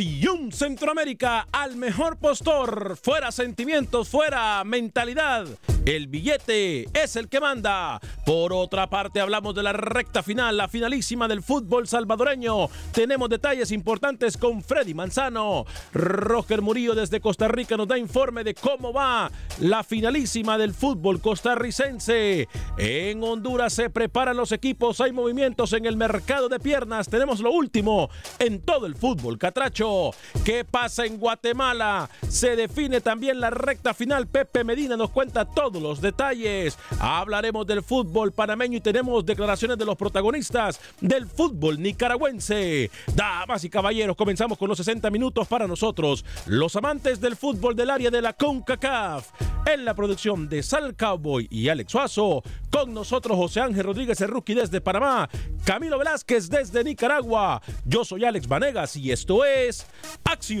Acción Centroamérica, al mejor postor, fuera sentimientos, fuera mentalidad. El billete es el que manda. Por otra parte, hablamos de la recta final, la finalísima del fútbol salvadoreño. Tenemos detalles importantes con Freddy Manzano. Roger Murillo desde Costa Rica nos da informe de cómo va la finalísima del fútbol costarricense. En Honduras se preparan los equipos, hay movimientos en el mercado de piernas. Tenemos lo último en todo el fútbol catracho. ¿Qué pasa en Guatemala? Se define también la recta final. Pepe Medina nos cuenta los detalles. Hablaremos del fútbol panameño y tenemos declaraciones de los protagonistas del fútbol nicaragüense. Damas y caballeros, comenzamos con los 60 minutos para nosotros, los amantes del fútbol del área de la CONCACAF. En la producción de Sal Cowboy y Alex Suazo, con nosotros José Ángel Rodríguez, el rookie desde Panamá, Camilo Velázquez desde Nicaragua. Yo soy Alex Vanegas y esto es Acción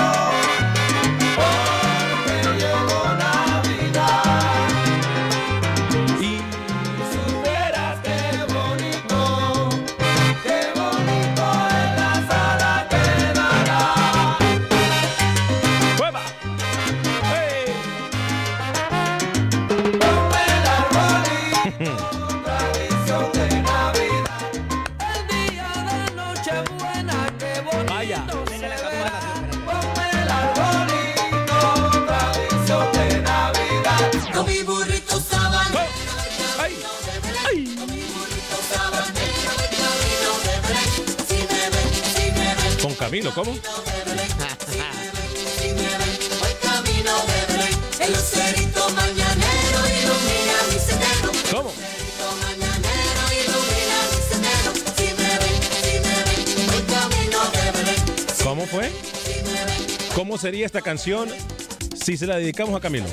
Camino de Belén. ¿Cómo fue? ¿Cómo sería esta canción si se la dedicamos a Camilo?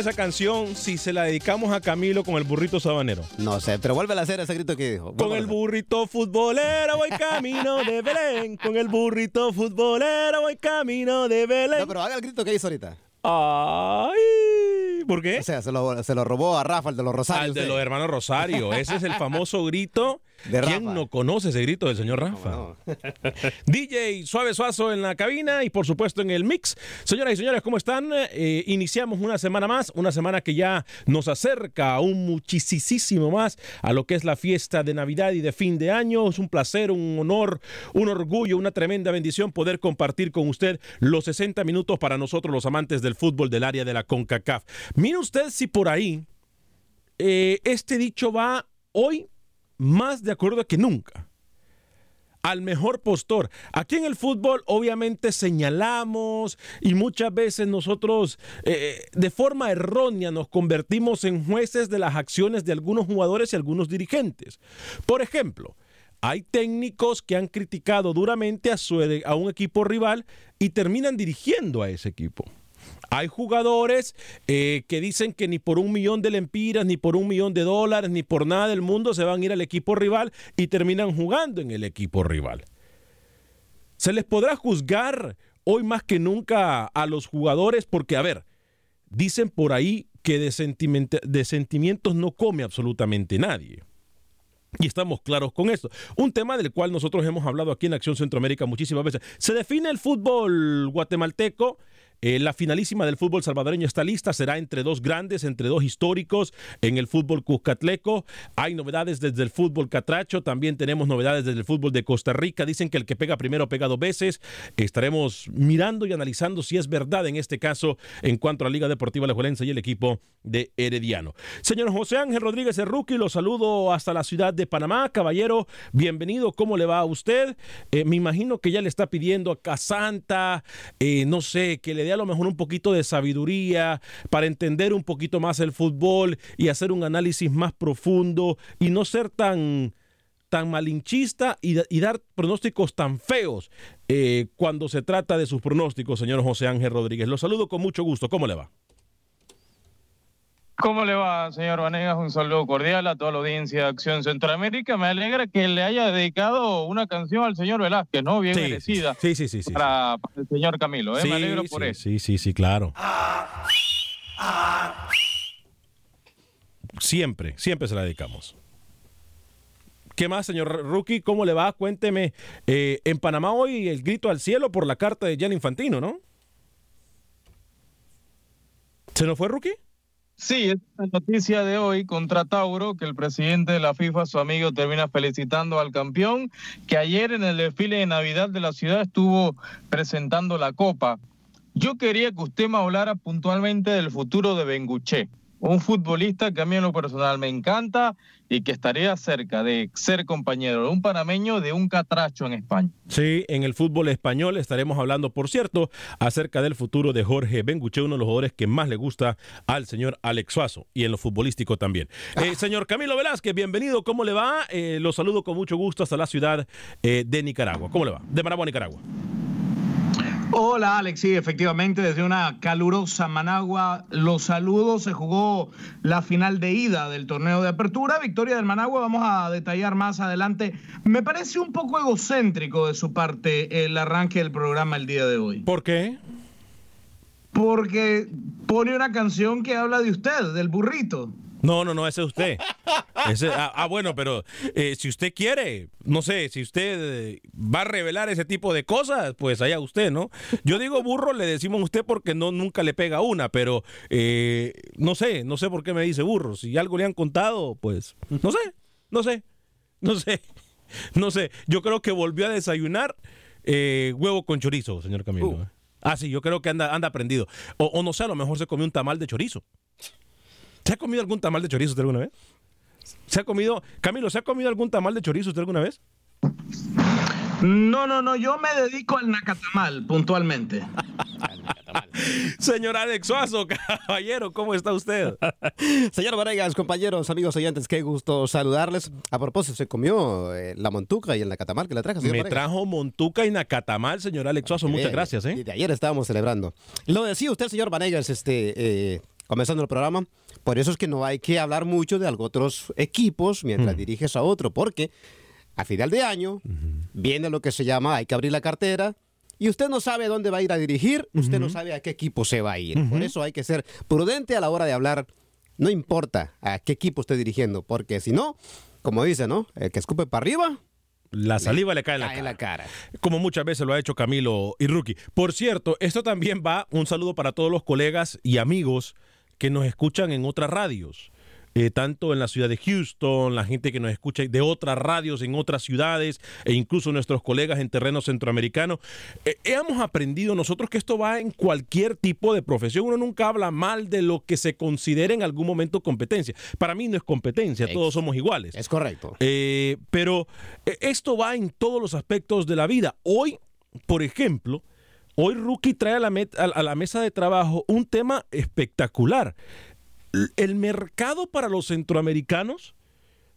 ¿Cómo diría esa canción si se la dedicamos a Camilo con el burrito sabanero? No sé, pero vuelve a hacer ese grito que dijo. Con el burrito futbolero voy camino de Belén. Con el burrito futbolero voy camino de Belén. No, pero haga el grito que hizo ahorita. ¡Ay! ¿Por qué? O sea, se lo, se lo robó a Rafa, el de los Rosarios. Al de los hermanos Rosario. Ese es el famoso grito. De ¿Quién Rafa. no conoce ese grito del señor Rafa? No. DJ Suave Suazo en la cabina y por supuesto en el mix. Señoras y señores, ¿cómo están? Eh, iniciamos una semana más, una semana que ya nos acerca aún muchísimo más a lo que es la fiesta de Navidad y de fin de año. Es un placer, un honor, un orgullo, una tremenda bendición poder compartir con usted los 60 minutos para nosotros los amantes del fútbol del área de la CONCACAF. Mire usted si por ahí eh, este dicho va hoy más de acuerdo que nunca al mejor postor. Aquí en el fútbol obviamente señalamos y muchas veces nosotros eh, de forma errónea nos convertimos en jueces de las acciones de algunos jugadores y algunos dirigentes. Por ejemplo, hay técnicos que han criticado duramente a, un equipo rival y terminan dirigiendo a ese equipo. Hay jugadores eh, que dicen que ni por un millón de lempiras, ni por un millón de dólares, ni por nada del mundo se van a ir al equipo rival y terminan jugando en el equipo rival. Se les podrá juzgar hoy más que nunca a los jugadores porque, a ver, dicen por ahí que de, sentimientos no come absolutamente nadie. Y estamos claros con esto. Un tema del cual nosotros hemos hablado aquí en Acción Centroamérica muchísimas veces. Se define el fútbol guatemalteco. Eh, la finalísima del fútbol salvadoreño está lista. Será entre dos grandes, entre dos históricos en el fútbol cuscatleco. Hay novedades desde el fútbol catracho. También tenemos novedades desde el fútbol de Costa Rica. Dicen que el que pega primero pega dos veces. Estaremos mirando y analizando si es verdad en este caso en cuanto a la Liga Deportiva Alajuelense y el equipo de Herediano. Señor José Ángel Rodríguez Rookie, lo saludo hasta la ciudad de Panamá. Caballero, bienvenido. ¿Cómo le va a usted? Eh, me imagino que ya le está pidiendo a Casanta, eh, no sé, que le dé a lo mejor un poquito de sabiduría para entender un poquito más el fútbol y hacer un análisis más profundo y no ser tan tan malinchista y, da- y dar pronósticos tan feos eh, cuando se trata de sus pronósticos, señor José Ángel Rodríguez. Lo saludo con mucho gusto. ¿Cómo le va? ¿Cómo le va, señor Vanegas? Un saludo cordial a toda la audiencia de Acción Centroamérica. Me alegra que le haya dedicado una canción al señor Velázquez, ¿no? Bien Sí, merecida Sí, sí, sí, sí. para, para el señor Camilo. ¿eh? Sí, Me alegro por eso. Sí, sí, sí, claro. Siempre, siempre se la dedicamos. ¿Qué más, señor Rookie? ¿Cómo le va? Cuénteme. eh, en Panamá hoy el grito al cielo por la carta de Gianni Infantino, ¿no? ¿Se nos fue Rookie? Sí, es la noticia de hoy contra Tauro, que el presidente de la FIFA, su amigo, termina felicitando al campeón, que ayer en el desfile de Navidad de la ciudad estuvo presentando la copa. Yo quería que usted me hablara puntualmente del futuro de Benguché, un futbolista que a mí en lo personal me encanta y que estaría cerca de ser compañero de un panameño de un catracho en España. Sí, en el fútbol español estaremos hablando, por cierto, acerca del futuro de Jorge Benguche, uno de los jugadores que más le gusta al señor Alex Suazo y en lo futbolístico también. Eh, señor Camilo Velázquez, bienvenido, ¿cómo le va? Eh, lo saludo con mucho gusto hasta la ciudad eh, de Nicaragua. ¿Cómo le va? De Managua, Nicaragua. Hola Alex, sí, efectivamente desde una calurosa Managua los saludos, se jugó la final de ida del torneo de apertura, victoria del Managua, vamos a detallar más adelante. Me parece un poco egocéntrico de su parte el arranque del programa el día de hoy. ¿Por qué? Porque pone una canción que habla de usted, del burrito. No, no, no, ese es usted. Ese- ah, ah, bueno, pero eh, si usted quiere, no sé, si usted eh, va a revelar ese tipo de cosas, pues allá usted, ¿no? Yo digo burro, le decimos a usted porque no nunca le pega una, pero eh, no sé, no sé por qué me dice burro. Si algo le han contado, pues no sé, no sé, no sé, no sé. Yo creo que volvió a desayunar huevo con chorizo, señor Camilo. ¿eh? Ah, sí, yo creo que anda, anda prendido. O, o no sé, a lo mejor se comió un tamal de chorizo. ¿Se ha comido algún tamal de chorizo usted alguna vez? ¿Se ha comido, Camilo, ¿se ha comido algún tamal de chorizo usted alguna vez? No, no, no, yo me dedico al nacatamal puntualmente. Señor Alex Suazo, caballero, ¿cómo está usted? Señor Vanegas, compañeros, amigos oyentes, qué gusto saludarles. A propósito, se comió eh, la montuca y el nacatamal que le trajo, señor Me trajo montuca y nacatamal, señor Alex Suazo. Muchas Bien, gracias, ¿eh? Desde ayer estábamos celebrando. Lo decía usted, señor Vanegas, este, eh, comenzando el programa. Por eso es que no hay que hablar mucho de otros equipos mientras diriges a otro, porque a final de año viene lo que se llama hay que abrir la cartera y usted no sabe dónde va a ir a dirigir, usted no sabe a qué equipo se va a ir. Por eso hay que ser prudente a la hora de hablar. No importa a qué equipo esté dirigiendo, porque si no, como dice, ¿no? El que escupe para arriba, La saliva le, cae, en la, cae en cara. la cara. Como muchas veces lo ha hecho Camilo y Rookie. Por cierto, esto también va, un saludo para todos los colegas y amigos que nos escuchan en otras radios. eh, tanto en la ciudad de Houston, la gente que nos escucha de otras radios en otras ciudades e incluso nuestros colegas en terreno centroamericano. Eh, hemos aprendido nosotros que esto va en cualquier tipo de profesión. Uno nunca habla mal de lo que se considera en algún momento competencia. Para mí no es competencia, todos somos iguales. Es correcto. Eh, pero esto va en todos los aspectos de la vida. Hoy, por ejemplo, hoy Rookie trae a la, mesa de trabajo un tema espectacular. El mercado para los centroamericanos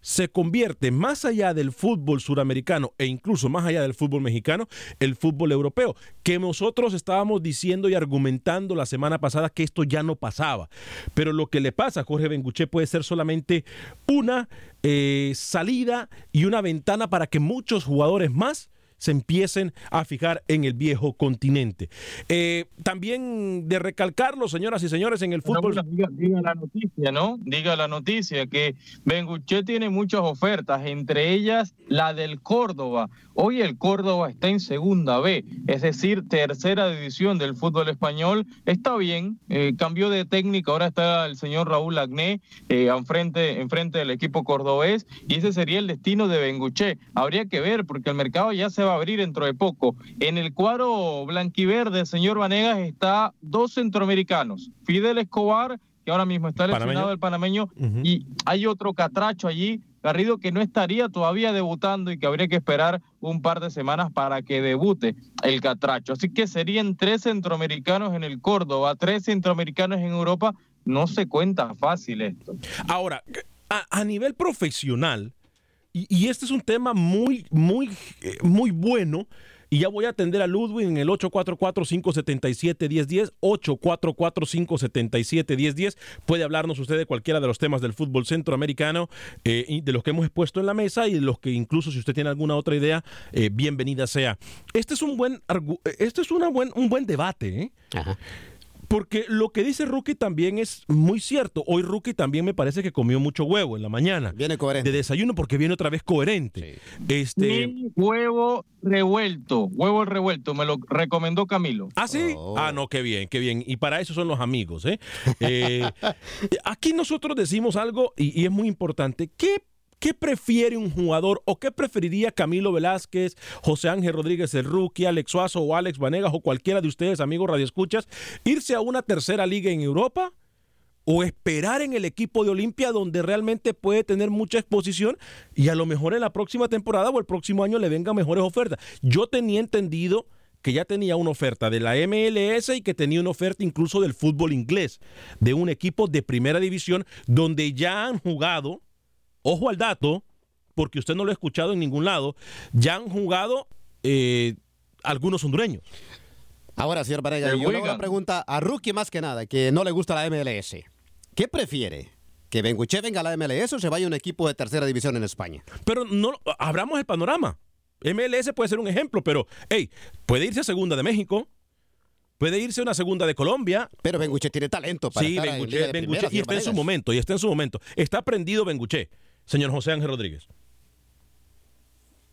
se convierte más allá del fútbol suramericano e incluso más allá del fútbol mexicano, el fútbol europeo, que nosotros estábamos diciendo y argumentando la semana pasada que esto ya no pasaba. Pero lo que le pasa a Jorge Benguché puede ser solamente una eh, salida y una ventana para que muchos jugadores más se empiecen a fijar en el viejo continente. Eh, también de recalcarlo, señoras y señores, en el fútbol... Diga, diga la noticia, ¿no? Diga la noticia que Benguche tiene muchas ofertas, entre ellas la del Córdoba. Hoy el Córdoba está en segunda B, es decir, tercera división del fútbol español. Está bien, eh, cambió de técnico, ahora está el señor Raúl Agné eh, enfrente, enfrente del equipo cordobés y ese sería el destino de Benguche. Habría que ver porque el mercado ya se va a abrir dentro de poco. En el cuadro blanquiverde, señor Vanegas, está dos centroamericanos, Fidel Escobar, que ahora mismo está lesionado el panameño, y hay otro catracho allí, Garrido, que no estaría todavía debutando y que habría que esperar un par de semanas para que debute el catracho. Así que serían tres centroamericanos en el Córdoba, tres centroamericanos en Europa. No se cuenta fácil esto. Ahora, a, a nivel profesional, y, este es un tema muy, muy, eh, muy bueno, y ya voy a atender a Ludwig en el 844-577-1010, 844-577-1010. Puede hablarnos usted de cualquiera de los temas del fútbol centroamericano, eh, y de los que hemos expuesto en la mesa y de los que incluso si usted tiene alguna otra idea, eh, bienvenida sea. Este es un buen, eh, este es una buen, un buen debate, ¿eh? Ajá. Porque lo que dice Rookie también es muy cierto. Hoy Rookie también me parece que comió mucho huevo en la mañana. Viene coherente. De desayuno porque viene otra vez coherente. Este, huevo revuelto, huevo revuelto, me lo recomendó Camilo. ¿Ah, sí? Oh. Ah, no, qué bien, qué bien. Y para eso son los amigos, ¿eh? Eh, aquí nosotros decimos algo y, y es muy importante. ¿Qué, ¿Qué prefiere un jugador o qué preferiría Camilo Velázquez, José Ángel Rodríguez el Rookie, Alex Suazo o Alex Vanegas o cualquiera de ustedes, amigos radioescuchas, irse a una tercera liga en Europa? o esperar en el equipo de Olimpia donde realmente puede tener mucha exposición y a lo mejor en la próxima temporada o el próximo año le vengan mejores ofertas. Yo tenía entendido que ya tenía una oferta de la MLS y que tenía una oferta incluso del fútbol inglés, de un equipo de primera división donde ya han jugado, ojo al dato, porque usted no lo ha escuchado en ningún lado, ya han jugado eh, algunos hondureños. Ahora, señor Varela, El yo le hago una pregunta a Rookie más que nada, que no le gusta la MLS. ¿Qué prefiere? ¿Que Benguche venga a la MLS o se vaya a un equipo de tercera división en España? Pero no abramos el panorama. MLS puede ser un ejemplo, pero hey, puede irse a segunda de México, puede irse a una segunda de Colombia. Pero Benguche tiene talento para Sí, estar en Benguché, Liga de Benguché, Primera, y está en su momento, y está en su momento. Está prendido Benguché, señor José Ángel Rodríguez.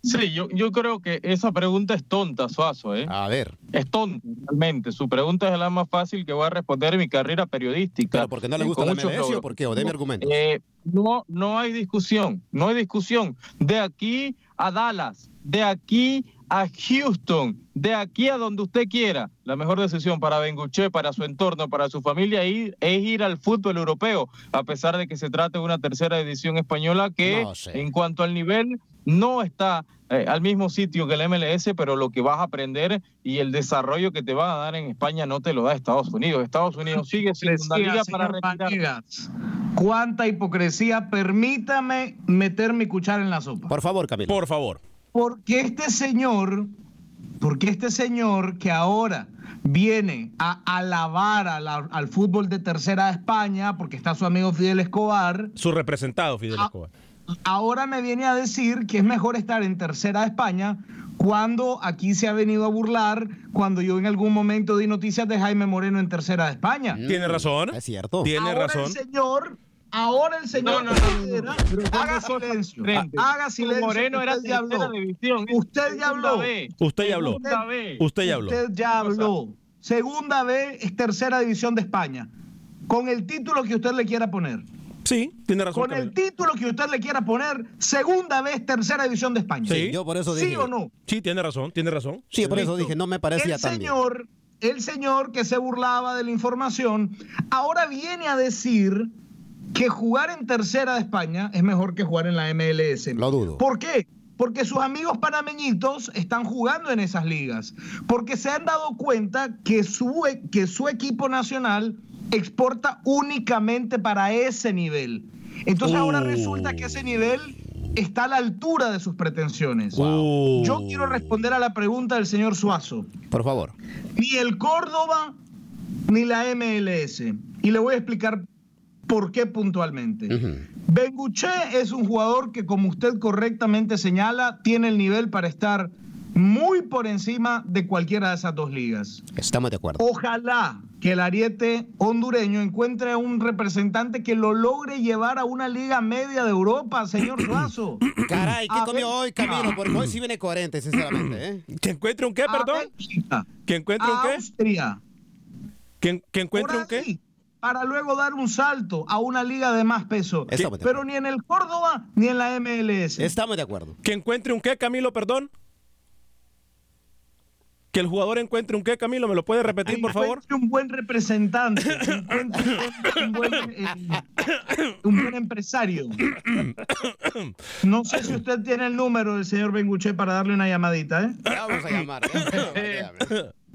Sí, yo, yo creo que esa pregunta es tonta, Suazo, ¿eh? A ver, Es tonta, realmente. Su pregunta es la más fácil que voy a responder en mi carrera periodística. pero porque no le gusta la MLS o por qué? O deme argumentos. Eh, no, no hay discusión, no hay discusión. De aquí a Dallas, de aquí a Houston, de aquí a donde usted quiera, la mejor decisión para Benguche, para su entorno, para su familia ir- es ir al fútbol europeo, a pesar de que se trate de una tercera edición española que No sé. en cuanto al nivel no está eh, al mismo sitio que el MLS, pero lo que vas a aprender y el desarrollo que te van a dar en España no te lo da Estados Unidos. Estados Unidos sigue siendo una liga para retirar. Cuánta hipocresía. Permítame meter mi cuchara en la sopa. Por favor, Camilo. Por favor. Porque este señor, porque este señor que ahora viene a alabar a la- al fútbol de tercera de España, porque está su amigo Fidel Escobar, Su representado, Fidel Ah, Escobar. ahora me viene a decir que es mejor estar en tercera de España cuando aquí se ha venido a burlar cuando yo en algún momento di noticias de Jaime Moreno en tercera de España. Tiene razón. Es cierto. Tiene ahora razón. el señor, ahora el señor No, no, no, haga silencio, haga silencio. Moreno era usted ya habló. división. Usted ya habló. Usted ya habló. Usted ya habló. Usted ya habló. Segunda B es tercera división de España. Con el título que usted le quiera poner. Sí, tiene razón. Con el título que usted le quiera poner, segunda vez tercera división de España. Sí. Yo por eso ¿Sí dije. o no? Sí, tiene razón, tiene razón. Sí, por eso dije, no me parecía el tan bien. señor, El señor que se burlaba de la información, ahora viene a decir que jugar en tercera de España es mejor que jugar en la MLS. Lo dudo. ¿Por qué? Porque sus amigos panameñitos están jugando en esas ligas. Porque se han dado cuenta que su, e- que su equipo nacional exporta únicamente para ese nivel. Entonces ahora Uh. resulta que ese nivel está a la altura de sus pretensiones. Uh. Yo quiero responder a la pregunta del señor Suazo. Por favor. Ni el Córdoba ni la MLS. Y le voy a explicar por qué puntualmente. Ujú. Benguche es un jugador que, como usted correctamente señala, tiene el nivel para estar muy por encima de cualquiera de esas dos ligas. Estamos de acuerdo. Ojalá que el ariete hondureño encuentre a un representante que lo logre llevar a una liga media de Europa, señor Suazo. Caray, ¿qué A comió ver- hoy Camilo? Porque hoy sí viene coherente, sinceramente. ¿eh? ¿Que encuentre un qué, perdón? ¿Que encuentre un a qué? Austria. ¿Que, que encuentre por un qué? Para luego dar un salto a una liga de más peso. Estamos de Pero ni en el Córdoba ni en la MLS. Estamos de acuerdo. ¿Que encuentre un qué, Camilo, perdón? ¿Que el jugador encuentre un qué, Camilo? ¿Me lo puede repetir, por favor? Encuentre un buen representante, que encuentre un buen, eh, un buen empresario. No sé si usted tiene el número del señor Benguche para darle una llamadita, ¿eh? Vamos a llamar. ¿eh?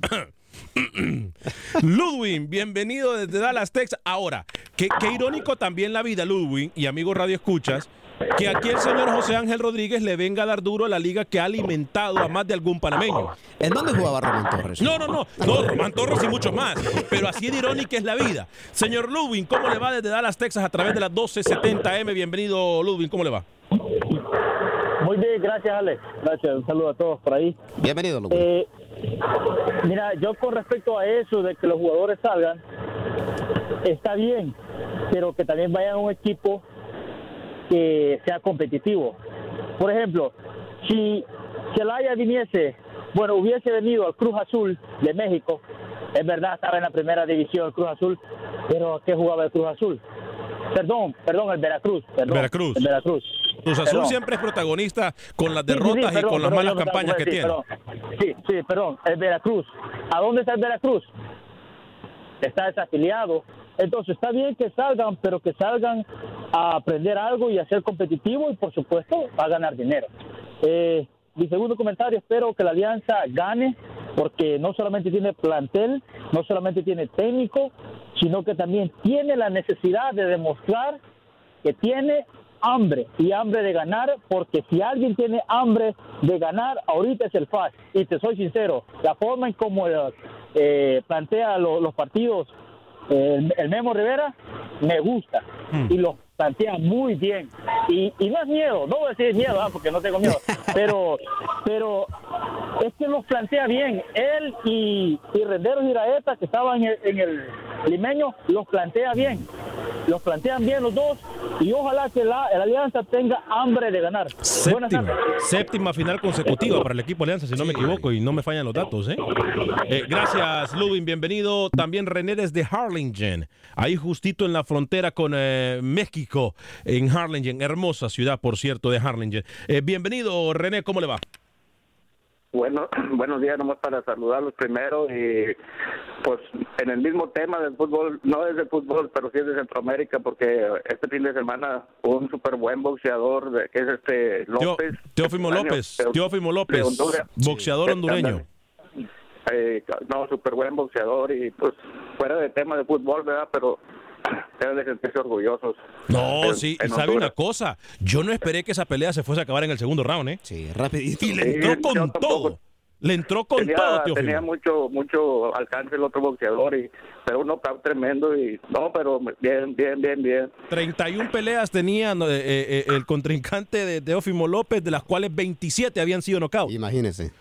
Ludwig, bienvenido desde Dallas, Texas. Ahora, qué, qué irónico también la vida, Ludwig, y amigos Radio Escuchas, que aquí el señor José Ángel Rodríguez le venga a dar duro a la liga que ha alimentado a más de algún panameño. ¿En dónde jugaba Román Torres? No, no, no, no, Román Torres y muchos más. Pero así de irónica es la vida. Señor Ludwig, ¿cómo le va desde Dallas, Texas a través de las 1270M? Bienvenido, Ludwig, ¿cómo le va? Muy bien, gracias Alex. Gracias, un saludo a todos por ahí. Bienvenido, Luis. Eh, mira, yo con respecto a eso de que los jugadores salgan, está bien, pero que también vayan a un equipo que sea competitivo. Por ejemplo, si Celaya viniese, bueno, hubiese venido al Cruz Azul de México, es verdad, estaba en la primera división el Cruz Azul, pero ¿a qué jugaba el Cruz Azul? Perdón, perdón, el Veracruz. Perdón, Veracruz. El Veracruz. Cruz Azul Perdón. siempre es protagonista con las Sí, sí, sí, derrotas y con las malas campañas que tiene. Sí, sí, perdón, el Veracruz. ¿A dónde está el Veracruz? Está desafiliado. Entonces está bien que salgan, pero que salgan a aprender algo y a ser competitivo y por supuesto a ganar dinero. Eh, mi segundo comentario, espero que la alianza gane porque no solamente tiene plantel, no solamente tiene técnico, sino que también tiene la necesidad de demostrar que tiene hambre y hambre de ganar, porque si alguien tiene hambre de ganar, ahorita es el FAS. Y te soy sincero, la forma en cómo eh, plantea lo- los partidos eh, el, el Memo Rivera me gusta y los plantea muy bien. Y, y no es miedo, no voy a decir miedo, ah, porque no tengo miedo, pero, pero es que los plantea bien. Él y, y Renderos Iraeta, que estaban en el, en el limeño, los plantea bien. Los plantean bien los dos y ojalá que la, la alianza tenga hambre de ganar. Séptima, séptima final consecutiva para el equipo Alianza, si no me equivoco y no me fallan los datos. ¿eh? Eh, gracias, Ludwig. Bienvenido. También René desde Harlingen, ahí justito en la frontera con eh, México, en Harlingen. Hermosa ciudad, por cierto, de Harlingen. Eh, bienvenido, René. ¿Cómo le va? Bueno, buenos días, nomás para saludarlos primero y pues en el mismo tema del fútbol, no es de fútbol, pero sí es de Centroamérica, porque este fin de semana un súper buen boxeador de- que es este López. Teófimo Año, López, Teófimo López, boxeador hondureño. Eh, no, súper buen boxeador y pues fuera de tema de fútbol, ¿verdad? Pero deben de sentirse orgullosos. No, En- sí, y en sabe Honduras. una cosa, yo no esperé que esa pelea se fuese a acabar en el segundo round, ¿eh? Sí, rapidito. Y le entró con todo. Le entró con tenía, todo, Teófimo. tenía mucho mucho alcance el otro boxeador y pero un knockout tremendo y no pero bien bien bien bien 31 peleas tenía no, eh, eh, el contrincante de Teófimo López, de las cuales 27 habían sido knockout. Imagínese.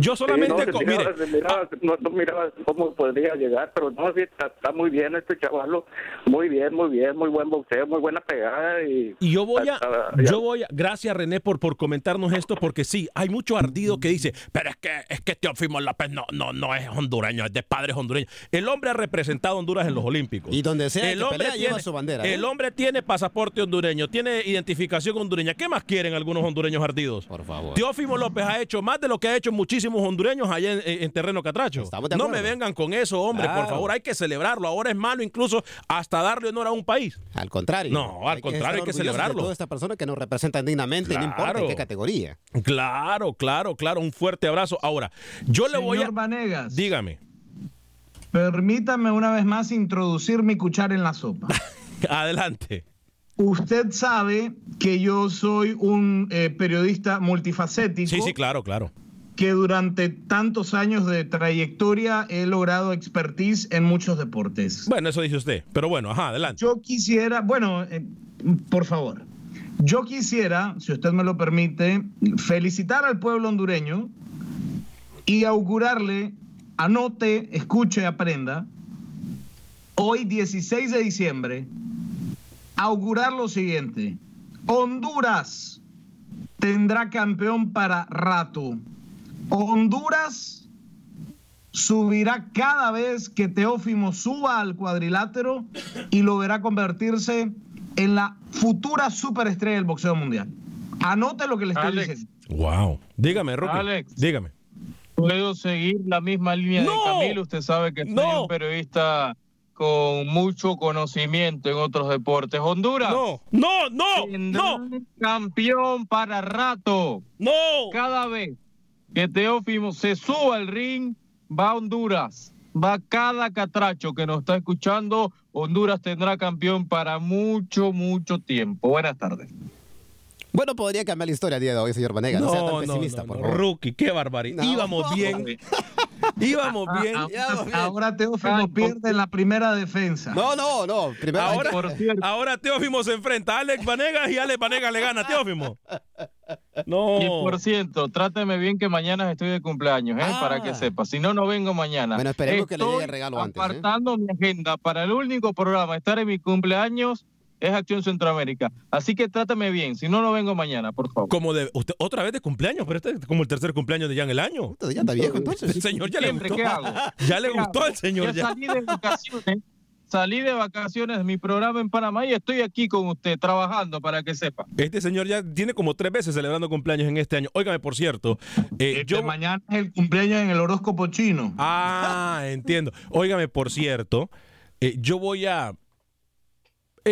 Yo solamente, Sí, no, miraba, mire, miraba- no, no miraba cómo podría llegar, pero no, sí, está, está muy bien este chavalo, muy bien, muy bien, muy buen boxeo, muy buena pegada y... Y yo voy a, Ah, ya. yo voy a, gracias René por, por comentarnos esto, porque sí, hay mucho ardido que dice, pero es que, es que Teófimo López no, no, no es hondureño, es de padres hondureños. El hombre ha representado a Honduras en los Olímpicos. Y donde sea el que hombre pelea, lleva su bandera, ¿eh? El hombre tiene pasaporte hondureño, tiene identificación hondureña. ¿Qué más quieren algunos hondureños ardidos? Por favor. Teófimo López ha hecho más de lo que ha hecho hondureños allá en, en- en terreno catracho. No me vengan con eso, hombre, por Claro. favor, hay que celebrarlo. Ahora es malo incluso hasta darle honor a un país. Al contrario. No, al contrario, hay que celebrarlo. toda esta persona que nos representan dignamente, no importa en Claro. qué categoría. Claro, claro, claro. Un fuerte abrazo. Ahora, yo le voy a. Señor Vanegas, Dígame. permítame una vez más introducir mi cuchara en la sopa. Adelante. Usted sabe que yo soy un eh, periodista multifacético. Sí, sí, claro, claro. Que durante tantos años de trayectoria he logrado expertise en muchos deportes. Bueno, eso dice usted. Pero bueno, ajá, adelante. Yo quisiera, bueno, eh, por favor, yo quisiera, si usted me lo permite, felicitar al pueblo hondureño y augurarle, anote, escuche, aprenda, hoy 16 de diciembre, augurar lo siguiente. Honduras tendrá campeón para rato. Honduras subirá cada vez que Teófimo suba al cuadrilátero y lo verá convertirse en la futura superestrella del boxeo mundial. Anote lo que le estoy Alex. diciendo. Wow. Dígame, Rocky. Alex. Dígame. Puedo seguir la misma línea ¡No! de Camilo. Usted sabe que soy ¡No! un periodista con mucho conocimiento en otros deportes. Honduras. No, no, no, no, campeón para rato. no. Cada vez que Teófimo se suba al ring, va a Honduras. Va cada catracho que nos está escuchando. Honduras tendrá campeón para mucho, mucho tiempo. Buenas tardes. Bueno, podría cambiar la historia el día de hoy, señor Vanegas. No, sea tan No, no, pesimista, no, por no. favor. Rookie, qué barbaridad. No. Íbamos bien. Íbamos bien. Ah, bien. Ahora Teófimo pierde en la primera defensa. No, no, no. Primero hay Ahora, que- Por cierto. ahora Teófimo se enfrenta a Alex Vanegas y Alex Vanegas le gana a Teófimo. No. Y por cierto, tráteme bien que mañana estoy de cumpleaños, ¿eh? Ah. para que sepa. Si no, no vengo mañana. Bueno, esperemos que le llegue el regalo antes, ¿eh? Apartando mi agenda para el único programa, estar en mi cumpleaños, es Acción Centroamérica. Así que trátame bien. Si no, no vengo mañana, por favor. Como de usted otra vez de cumpleaños, pero este es como el tercer cumpleaños de ya en el año. Puta, Ya está viejo entonces. El señor ya le gustó. ¿qué hago? Ya le ¿Qué gustó al señor Ya ya. salí de vacaciones. Salí de vacaciones de mi programa en Panamá y estoy aquí con usted trabajando para que sepa. Este señor ya tiene como tres veces celebrando cumpleaños en este año. Óigame, por cierto, eh, Este yo mañana es el cumpleaños en el horóscopo chino. Ah, entiendo. Óigame, por cierto, eh, yo voy a...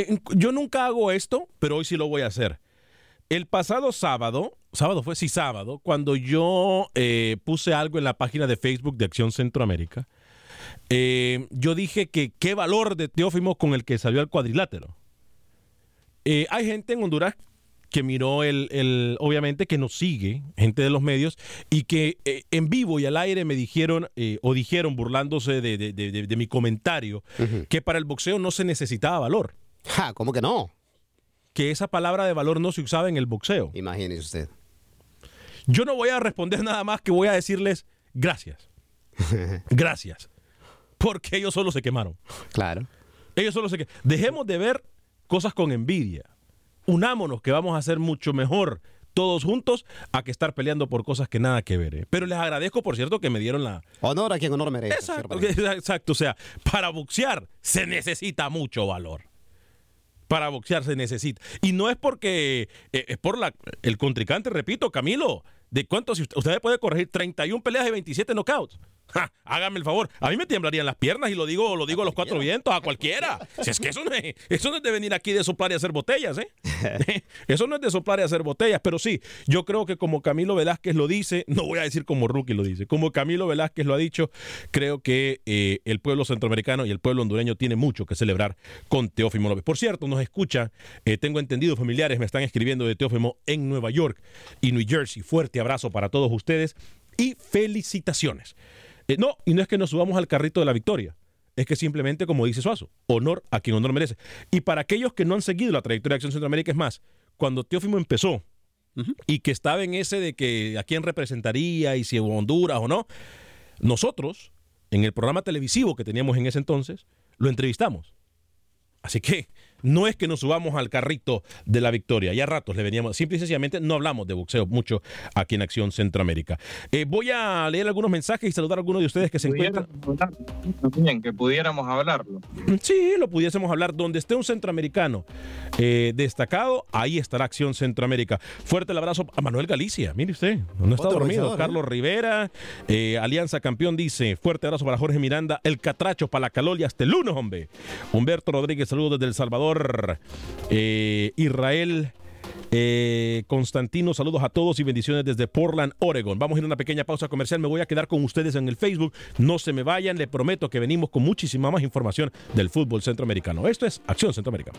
eh, yo nunca hago esto, pero hoy sí lo voy a hacer. El pasado sábado, sábado fue, sí, sábado, cuando yo eh, puse algo en la página de Facebook de Acción Centroamérica, eh, yo dije que qué valor de Teófimo con el que salió al cuadrilátero. Eh, hay gente en Honduras que miró el, el- obviamente que nos sigue, gente de los medios, y que eh, en vivo y al aire me dijeron, eh, o dijeron burlándose de, de- de- de- de mi comentario, que para el boxeo no se necesitaba valor, Ja, ¿Cómo que no? que esa palabra de valor no se usaba en el boxeo. Imagínese usted. Yo no voy a responder nada más que voy a decirles gracias. Gracias. Porque ellos solo se quemaron. Claro. Ellos solo se quemaron. Dejemos de ver cosas con envidia. Unámonos que vamos a hacer mucho mejor todos juntos a que estar peleando por cosas que nada que ver. ¿eh? Pero les agradezco, por cierto, que me dieron la... Honor a quien honor merece. exacto. O sea, para boxear se necesita mucho valor. Para boxear se necesita. Y no es porque eh, es por la, el contrincante, repito, Camilo, de cuántos, usted puede corregir 31 peleas y 27 knockouts. Ja, hágame el favor. A mí me temblarían las piernas y lo digo, lo digo a los cuatro vientos, a cualquiera. Si es que eso no es, eso no es de venir aquí de soplar y hacer botellas, ¿eh? Eso no es de soplar y hacer botellas, pero sí, yo creo que como Camilo Velázquez lo dice, no voy a decir como Rookie lo dice, como Camilo Velázquez lo ha dicho, creo que eh, el pueblo centroamericano y el pueblo hondureño tiene mucho que celebrar con Teófimo López. Por cierto, nos escucha, eh, tengo entendido, familiares me están escribiendo de Teófimo en Nueva York y New Jersey. Fuerte abrazo para todos ustedes. y felicitaciones. Eh, no, y no es que nos subamos al carrito de la victoria. Es que simplemente, como dice Suazo, honor a quien honor merece. Y para aquellos que no han seguido la trayectoria de Acción Centroamérica, es más, cuando Teófimo empezó y que estaba en ese de que a quién representaría y si Honduras o no, nosotros, en el programa televisivo que teníamos en ese entonces, lo entrevistamos. Así que no es que nos subamos al carrito de la victoria. Ya a ratos le veníamos, simple y sencillamente no hablamos de boxeo mucho aquí en Acción Centroamérica. Eh, voy a leer algunos mensajes y saludar a algunos de ustedes que se encuentran. Bien, que pudiéramos hablarlo. Sí, lo pudiésemos hablar. Donde esté un centroamericano eh, destacado, ahí estará Acción Centroamérica. Fuerte el abrazo a Manuel Galicia. Mire usted, no está Otro dormido. ¿eh? Carlos Rivera, eh, Alianza Campeón dice: Fuerte abrazo para Jorge Miranda, el Catracho, para la Calol y hasta el lunes, hombre. Humberto Rodríguez, saludos desde El Salvador. Eh, Israel. eh, Constantino, saludos a todos y bendiciones desde Portland, Oregon. Vamos a ir a una pequeña pausa comercial. Me voy a quedar con ustedes en el Facebook. No se me vayan. Le prometo que venimos con muchísima más información del fútbol centroamericano. Esto es Acción Centroamericana.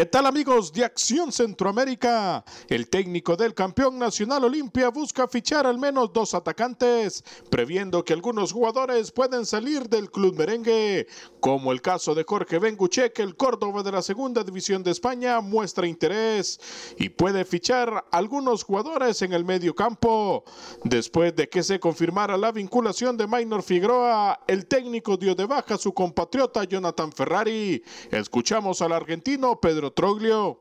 ¿Qué tal amigos de Acción Centroamérica? El técnico del campeón nacional Olimpia busca fichar al menos dos atacantes, previendo que algunos jugadores pueden salir del club merengue, como el caso de Jorge Benguche, que el Córdoba de la segunda división de España muestra interés y puede fichar algunos jugadores en el medio campo. Después de que se confirmara la vinculación de Maynor Figueroa, el técnico dio de baja a su compatriota Jonathan Ferrari. Escuchamos al argentino Pedro Troglio.